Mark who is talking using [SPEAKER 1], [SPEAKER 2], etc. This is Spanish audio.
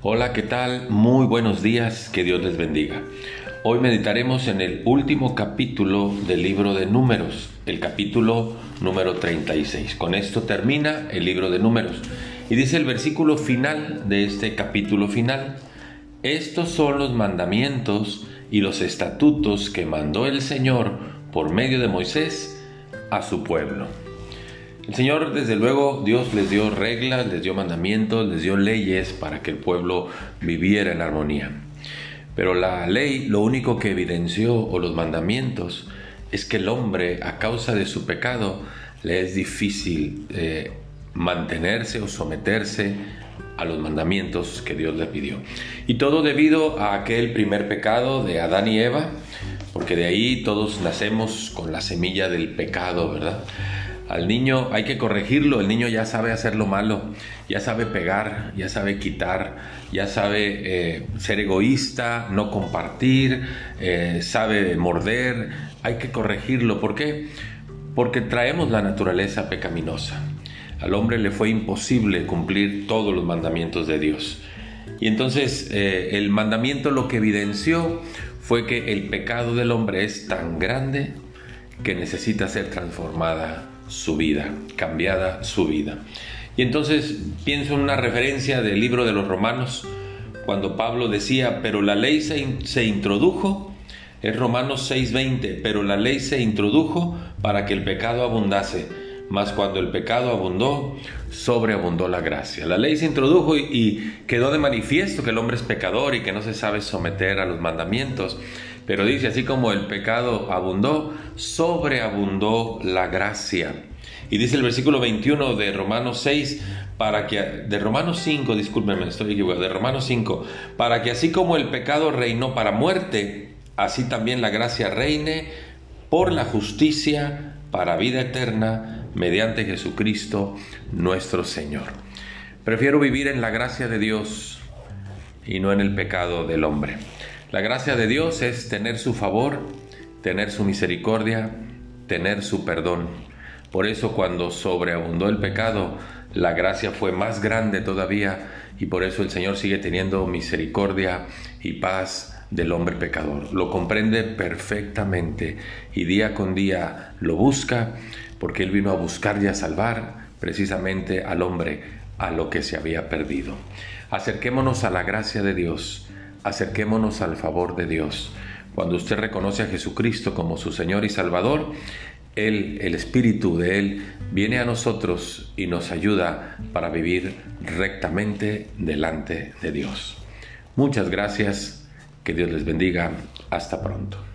[SPEAKER 1] Hola, ¿qué tal? Muy buenos días, que Dios les bendiga. Hoy meditaremos en el último capítulo del libro de números, el capítulo número 36. Con esto termina el libro de números. Y dice el versículo final de este capítulo final, estos son los mandamientos y los estatutos que mandó el Señor por medio de Moisés a su pueblo. El Señor, desde luego, Dios les dio reglas, les dio mandamientos, les dio leyes para que el pueblo viviera en armonía. Pero la ley lo único que evidenció, o los mandamientos, es que el hombre, a causa de su pecado, le es difícil eh, mantenerse o someterse a los mandamientos que Dios le pidió. Y todo debido a aquel primer pecado de Adán y Eva, porque de ahí todos nacemos con la semilla del pecado, ¿verdad? Al niño hay que corregirlo, el niño ya sabe hacer lo malo, ya sabe pegar, ya sabe quitar, ya sabe eh, ser egoísta, no compartir, eh, sabe morder, hay que corregirlo. ¿Por qué? Porque traemos la naturaleza pecaminosa. Al hombre le fue imposible cumplir todos los mandamientos de Dios. Y entonces eh, el mandamiento lo que evidenció fue que el pecado del hombre es tan grande que necesita ser transformada su vida, cambiada su vida. Y entonces pienso en una referencia del libro de los Romanos, cuando Pablo decía, pero la ley se, introdujo, es Romanos 6:20, pero la ley se introdujo para que el pecado abundase, mas cuando el pecado abundó, sobreabundó la gracia. La ley se introdujo y, y quedó de manifiesto que el hombre es pecador y que no se sabe someter a los mandamientos. Pero dice, así como el pecado abundó, sobreabundó la gracia. Y dice el versículo 21 de Romanos 6, para que, de Romanos 5, discúlpenme, estoy equivocado, de Romanos 5, para que así como el pecado reinó para muerte, así también la gracia reine por la justicia para vida eterna mediante Jesucristo nuestro Señor. Prefiero vivir en la gracia de Dios y no en el pecado del hombre. La gracia de Dios es tener su favor, tener su misericordia, tener su perdón. Por eso cuando sobreabundó el pecado, la gracia fue más grande todavía y por eso el Señor sigue teniendo misericordia y paz del hombre pecador. Lo comprende perfectamente y día con día lo busca porque Él vino a buscar y a salvar precisamente al hombre a lo que se había perdido. Acerquémonos a la gracia de Dios acerquémonos al favor de Dios. Cuando usted reconoce a Jesucristo como su Señor y Salvador, Él, el Espíritu de Él, viene a nosotros y nos ayuda para vivir rectamente delante de Dios. Muchas gracias, que Dios les bendiga, hasta pronto.